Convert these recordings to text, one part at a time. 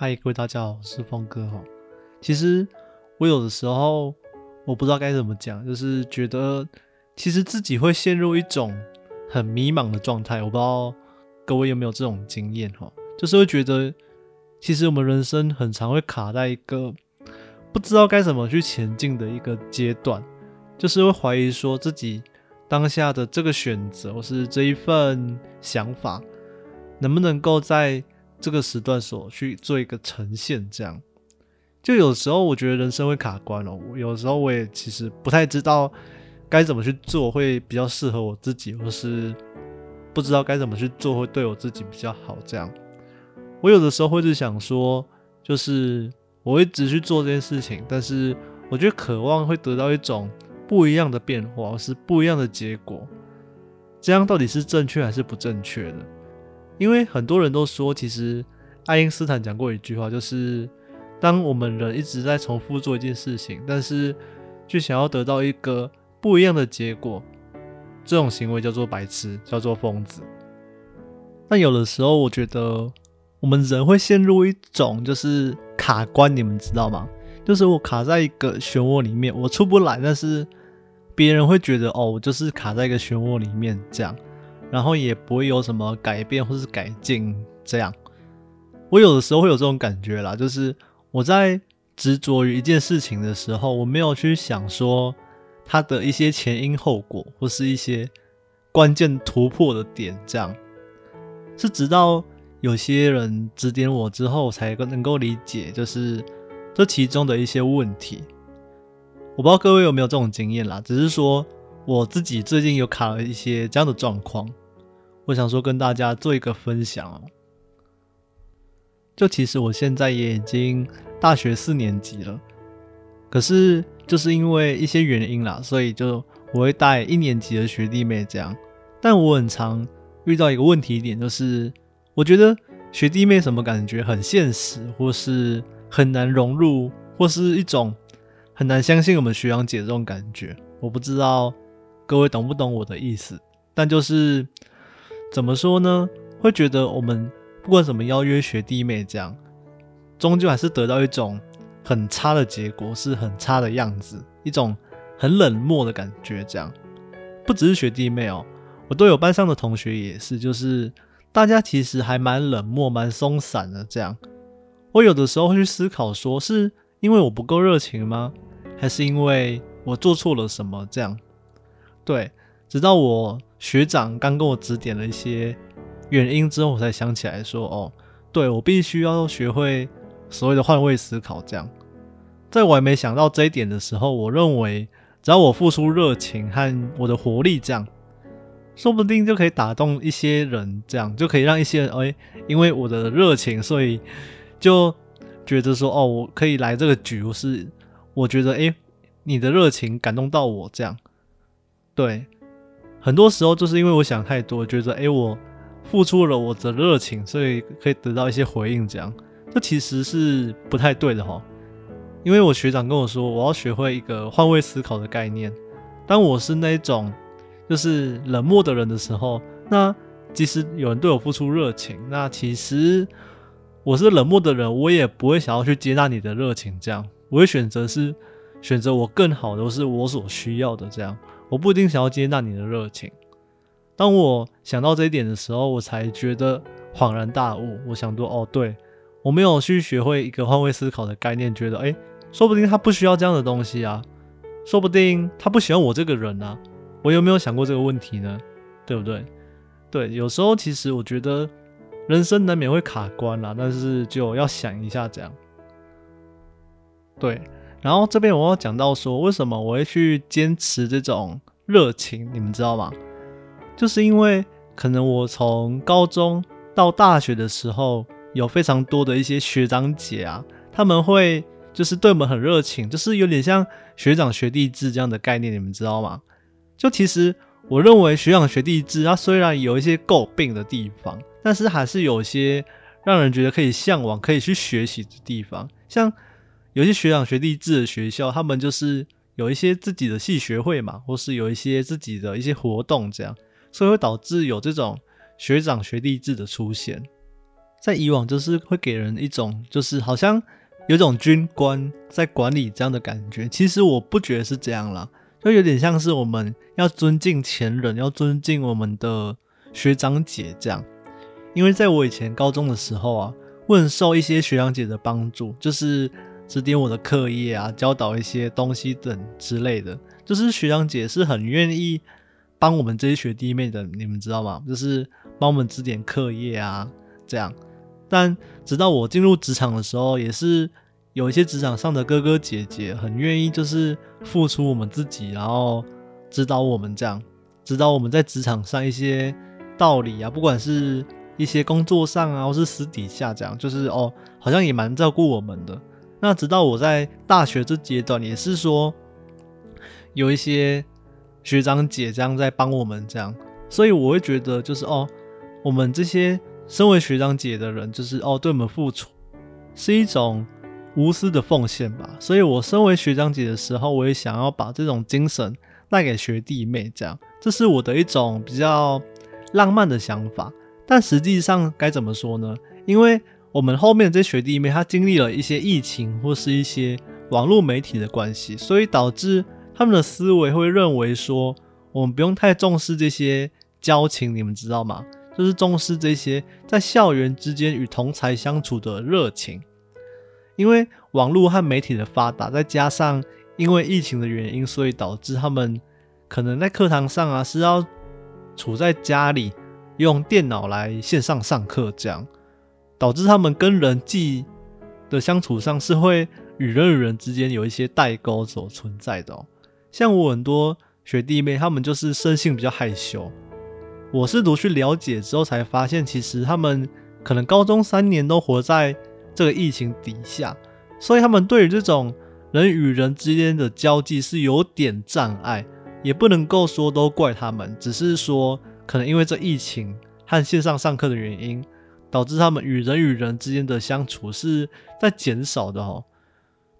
嗨，各位大家好，我是峰哥哈。其实我有的时候我不知道该怎么讲，就是觉得其实自己会陷入一种很迷茫的状态。我不知道各位有没有这种经验哈，就是会觉得其实我们人生很常会卡在一个不知道该怎么去前进的一个阶段，就是会怀疑说自己当下的这个选择或是这一份想法能不能够在。这个时段所去做一个呈现，这样就有时候我觉得人生会卡关了。有时候我也其实不太知道该怎么去做会比较适合我自己，或是不知道该怎么去做会对我自己比较好。这样，我有的时候会是想说，就是我一直去做这件事情，但是我觉得渴望会得到一种不一样的变化，或是不一样的结果。这样到底是正确还是不正确的？因为很多人都说，其实爱因斯坦讲过一句话，就是当我们人一直在重复做一件事情，但是却想要得到一个不一样的结果，这种行为叫做白痴，叫做疯子。但有的时候，我觉得我们人会陷入一种就是卡关，你们知道吗？就是我卡在一个漩涡里面，我出不来，但是别人会觉得哦，我就是卡在一个漩涡里面这样。然后也不会有什么改变或是改进，这样。我有的时候会有这种感觉啦，就是我在执着于一件事情的时候，我没有去想说它的一些前因后果，或是一些关键突破的点，这样。是直到有些人指点我之后，才能够理解，就是这其中的一些问题。我不知道各位有没有这种经验啦，只是说我自己最近有卡了一些这样的状况。我想说跟大家做一个分享哦，就其实我现在也已经大学四年级了，可是就是因为一些原因啦，所以就我会带一年级的学弟妹这样。但我很常遇到一个问题点，就是我觉得学弟妹什么感觉很现实，或是很难融入，或是一种很难相信我们学长姐这种感觉。我不知道各位懂不懂我的意思，但就是。怎么说呢？会觉得我们不管怎么邀约学弟妹，这样终究还是得到一种很差的结果，是很差的样子，一种很冷漠的感觉。这样不只是学弟妹哦，我都有班上的同学也是，就是大家其实还蛮冷漠、蛮松散的。这样，我有的时候会去思考，说是因为我不够热情吗？还是因为我做错了什么？这样，对。直到我学长刚跟我指点了一些原因之后，我才想起来说：“哦，对我必须要学会所谓的换位思考。”这样，在我还没想到这一点的时候，我认为只要我付出热情和我的活力，这样说不定就可以打动一些人，这样就可以让一些人哎，因为我的热情，所以就觉得说：“哦，我可以来这个局。”是我觉得哎，你的热情感动到我，这样对。很多时候就是因为我想太多，觉得哎，我付出了我的热情，所以可以得到一些回应，这样这其实是不太对的哈。因为我学长跟我说，我要学会一个换位思考的概念。当我是那种就是冷漠的人的时候，那即使有人对我付出热情，那其实我是冷漠的人，我也不会想要去接纳你的热情，这样我会选择是选择我更好的，是我所需要的这样。我不一定想要接纳你的热情。当我想到这一点的时候，我才觉得恍然大悟。我想说，哦，对我没有去学会一个换位思考的概念，觉得，哎，说不定他不需要这样的东西啊，说不定他不喜欢我这个人啊。我有没有想过这个问题呢？对不对？对，有时候其实我觉得人生难免会卡关啦，但是就要想一下这样。对。然后这边我要讲到说，为什么我会去坚持这种热情，你们知道吗？就是因为可能我从高中到大学的时候，有非常多的一些学长姐啊，他们会就是对我们很热情，就是有点像学长学弟制这样的概念，你们知道吗？就其实我认为学长学弟制，它虽然有一些诟病的地方，但是还是有些让人觉得可以向往、可以去学习的地方，像。有些学长学弟制的学校，他们就是有一些自己的系学会嘛，或是有一些自己的一些活动，这样，所以会导致有这种学长学弟制的出现。在以往就是会给人一种就是好像有种军官在管理这样的感觉。其实我不觉得是这样啦，就有点像是我们要尊敬前人，要尊敬我们的学长姐这样。因为在我以前高中的时候啊，我很受一些学长姐的帮助，就是指点我的课业啊，教导一些东西等之类的。就是学长姐是很愿意帮我们这些学弟妹的，你们知道吗？就是帮我们指点课业啊，这样。但直到我进入职场的时候，也是有一些职场上的哥哥姐姐很愿意，就是付出我们自己，然后指导我们这样，指导我们在职场上一些道理啊，不管是。一些工作上啊，或是私底下这样，就是哦，好像也蛮照顾我们的。那直到我在大学这阶段，也是说有一些学长姐这样在帮我们这样，所以我会觉得就是哦，我们这些身为学长姐的人，就是哦，对我们付出是一种无私的奉献吧。所以我身为学长姐的时候，我也想要把这种精神带给学弟妹，这样，这是我的一种比较浪漫的想法。但实际上该怎么说呢？因为我们后面这些学弟妹，他经历了一些疫情或是一些网络媒体的关系，所以导致他们的思维会认为说，我们不用太重视这些交情，你们知道吗？就是重视这些在校园之间与同才相处的热情。因为网络和媒体的发达，再加上因为疫情的原因，所以导致他们可能在课堂上啊是要处在家里。用电脑来线上上课，这样导致他们跟人际的相处上是会与人与人之间有一些代沟所存在的。哦。像我很多学弟妹，他们就是生性比较害羞。我试图去了解之后，才发现其实他们可能高中三年都活在这个疫情底下，所以他们对于这种人与人之间的交际是有点障碍，也不能够说都怪他们，只是说。可能因为这疫情和线上上课的原因，导致他们与人与人之间的相处是在减少的哦。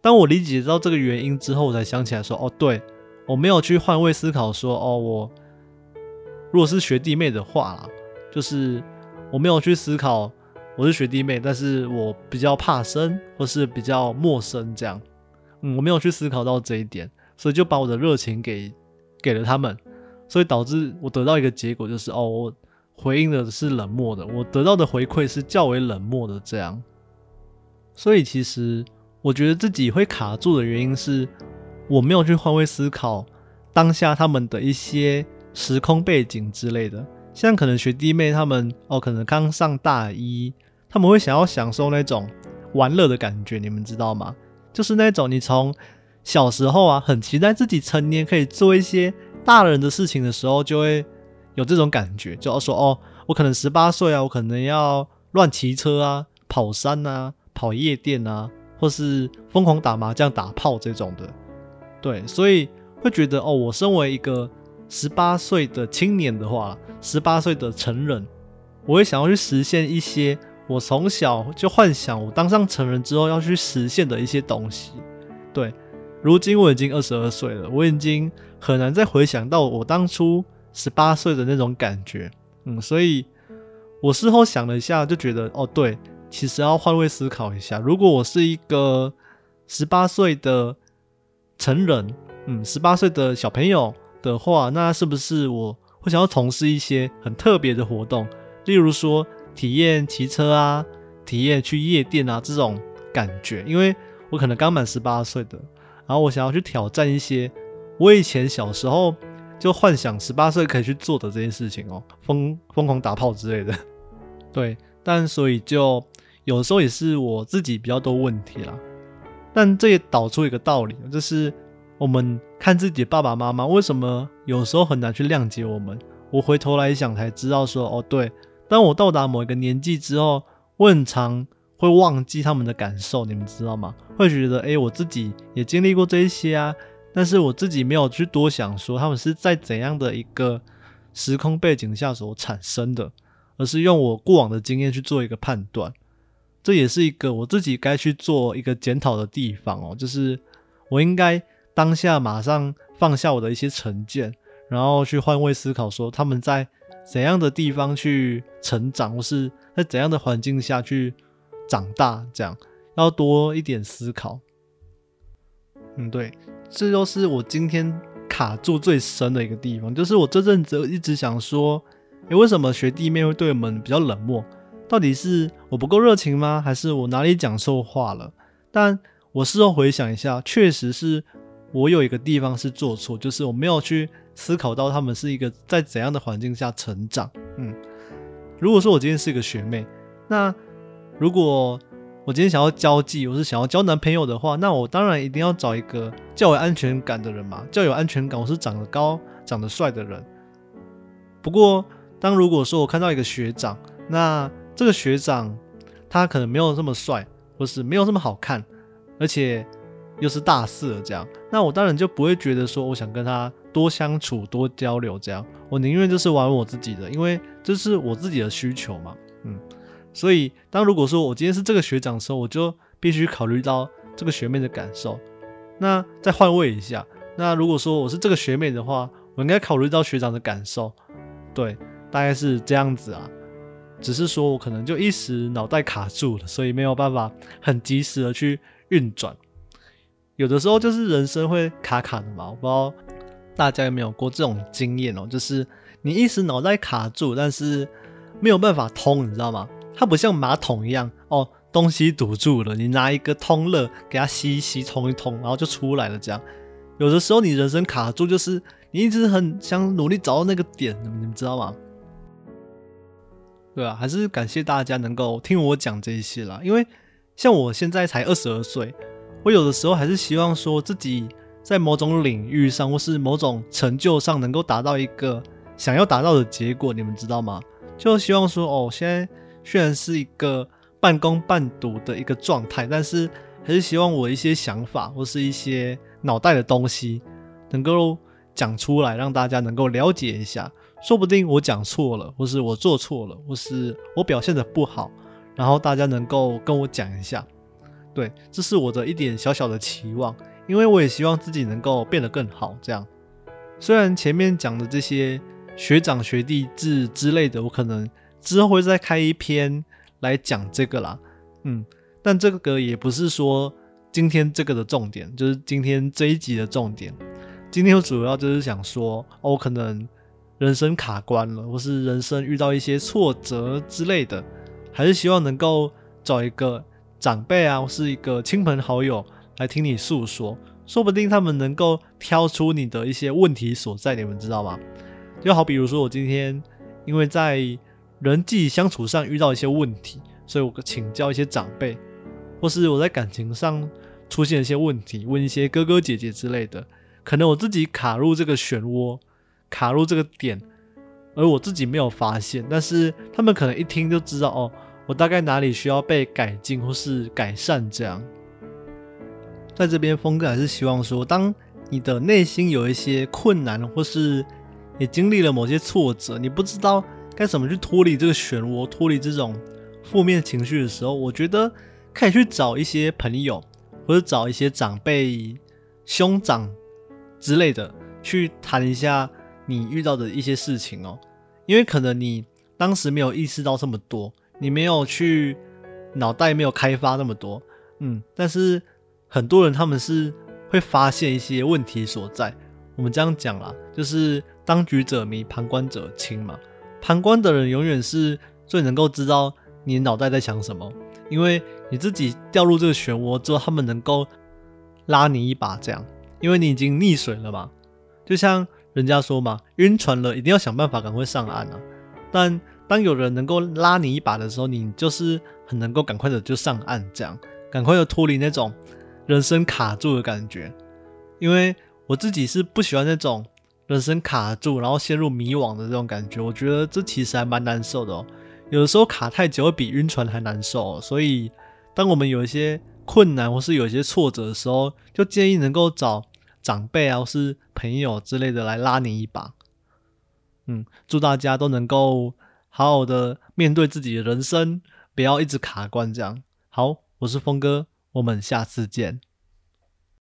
当我理解到这个原因之后，我才想起来说：“哦，对我没有去换位思考，说哦，我如果是学弟妹的话啦，就是我没有去思考我是学弟妹，但是我比较怕生或是比较陌生这样。嗯，我没有去思考到这一点，所以就把我的热情给给了他们。”所以导致我得到一个结果，就是哦，我回应的是冷漠的，我得到的回馈是较为冷漠的这样。所以其实我觉得自己会卡住的原因是，我没有去换位思考当下他们的一些时空背景之类的。像可能学弟妹他们哦，可能刚上大一，他们会想要享受那种玩乐的感觉，你们知道吗？就是那种你从小时候啊，很期待自己成年可以做一些。大人的事情的时候，就会有这种感觉，就要说哦，我可能十八岁啊，我可能要乱骑车啊，跑山啊，跑夜店啊，或是疯狂打麻将、打炮这种的。对，所以会觉得哦，我身为一个十八岁的青年的话，十八岁的成人，我会想要去实现一些我从小就幻想我当上成人之后要去实现的一些东西。对，如今我已经二十二岁了，我已经。很难再回想到我当初十八岁的那种感觉，嗯，所以我事后想了一下，就觉得哦，对，其实要换位思考一下，如果我是一个十八岁的成人，嗯，十八岁的小朋友的话，那是不是我会想要从事一些很特别的活动，例如说体验骑车啊，体验去夜店啊这种感觉？因为我可能刚满十八岁的，然后我想要去挑战一些。我以前小时候就幻想十八岁可以去做的这件事情哦，疯疯狂打炮之类的，对，但所以就有时候也是我自己比较多问题啦。但这也导出一个道理，就是我们看自己爸爸妈妈为什么有时候很难去谅解我们。我回头来想才知道说，哦，对，当我到达某一个年纪之后，我很常会忘记他们的感受，你们知道吗？会觉得，哎，我自己也经历过这一些啊。但是我自己没有去多想，说他们是在怎样的一个时空背景下所产生的，而是用我过往的经验去做一个判断。这也是一个我自己该去做一个检讨的地方哦，就是我应该当下马上放下我的一些成见，然后去换位思考，说他们在怎样的地方去成长，或是在怎样的环境下去长大，这样要多一点思考。嗯，对，这就是我今天卡住最深的一个地方，就是我这阵子一直想说，诶，为什么学弟妹会对我们比较冷漠？到底是我不够热情吗？还是我哪里讲错话了？但我事后回想一下，确实是我有一个地方是做错，就是我没有去思考到他们是一个在怎样的环境下成长。嗯，如果说我今天是一个学妹，那如果我今天想要交际，我是想要交男朋友的话，那我当然一定要找一个较有安全感的人嘛，较有安全感。我是长得高、长得帅的人。不过，当如果说我看到一个学长，那这个学长他可能没有这么帅，或是没有这么好看，而且又是大四了这样，那我当然就不会觉得说我想跟他多相处、多交流这样。我宁愿就是玩我自己的，因为这是我自己的需求嘛，嗯。所以，当如果说我今天是这个学长的时候，我就必须考虑到这个学妹的感受。那再换位一下，那如果说我是这个学妹的话，我应该考虑到学长的感受。对，大概是这样子啊。只是说我可能就一时脑袋卡住了，所以没有办法很及时的去运转。有的时候就是人生会卡卡的嘛，我不知道大家有没有过这种经验哦，就是你一时脑袋卡住，但是没有办法通，你知道吗？它不像马桶一样哦，东西堵住了，你拿一个通乐给它吸一吸，通一通，然后就出来了。这样，有的时候你人生卡住，就是你一直很想努力找到那个点，你们知道吗？对啊，还是感谢大家能够听我讲这些啦。因为像我现在才二十二岁，我有的时候还是希望说自己在某种领域上或是某种成就上能够达到一个想要达到的结果，你们知道吗？就希望说哦，现在。虽然是一个半工半读的一个状态，但是还是希望我一些想法或是一些脑袋的东西能够讲出来，让大家能够了解一下。说不定我讲错了，或是我做错了，或是我表现的不好，然后大家能够跟我讲一下。对，这是我的一点小小的期望，因为我也希望自己能够变得更好。这样，虽然前面讲的这些学长学弟制之类的，我可能。之后会再开一篇来讲这个啦，嗯，但这个也不是说今天这个的重点，就是今天这一集的重点。今天我主要就是想说，哦，可能人生卡关了，或是人生遇到一些挫折之类的，还是希望能够找一个长辈啊，或是一个亲朋好友来听你诉说，说不定他们能够挑出你的一些问题所在，你们知道吗？就好比如说我今天因为在人际相处上遇到一些问题，所以我请教一些长辈，或是我在感情上出现一些问题，问一些哥哥姐姐之类的，可能我自己卡入这个漩涡，卡入这个点，而我自己没有发现，但是他们可能一听就知道哦，我大概哪里需要被改进或是改善这样。在这边，峰哥还是希望说，当你的内心有一些困难，或是也经历了某些挫折，你不知道。该怎么去脱离这个漩涡，脱离这种负面情绪的时候，我觉得可以去找一些朋友，或者找一些长辈、兄长之类的，去谈一下你遇到的一些事情哦。因为可能你当时没有意识到这么多，你没有去脑袋没有开发那么多，嗯，但是很多人他们是会发现一些问题所在。我们这样讲啦，就是当局者迷，旁观者清嘛。旁观的人永远是最能够知道你脑袋在想什么，因为你自己掉入这个漩涡之后，他们能够拉你一把，这样，因为你已经溺水了嘛。就像人家说嘛，晕船了一定要想办法赶快上岸啊。但当有人能够拉你一把的时候，你就是很能够赶快的就上岸，这样，赶快的脱离那种人生卡住的感觉。因为我自己是不喜欢那种。人生卡住，然后陷入迷惘的这种感觉，我觉得这其实还蛮难受的哦。有的时候卡太久，会比晕船还难受。所以，当我们有一些困难或是有一些挫折的时候，就建议能够找长辈啊，或是朋友之类的来拉你一把。嗯，祝大家都能够好好的面对自己的人生，不要一直卡关这样。好，我是峰哥，我们下次见。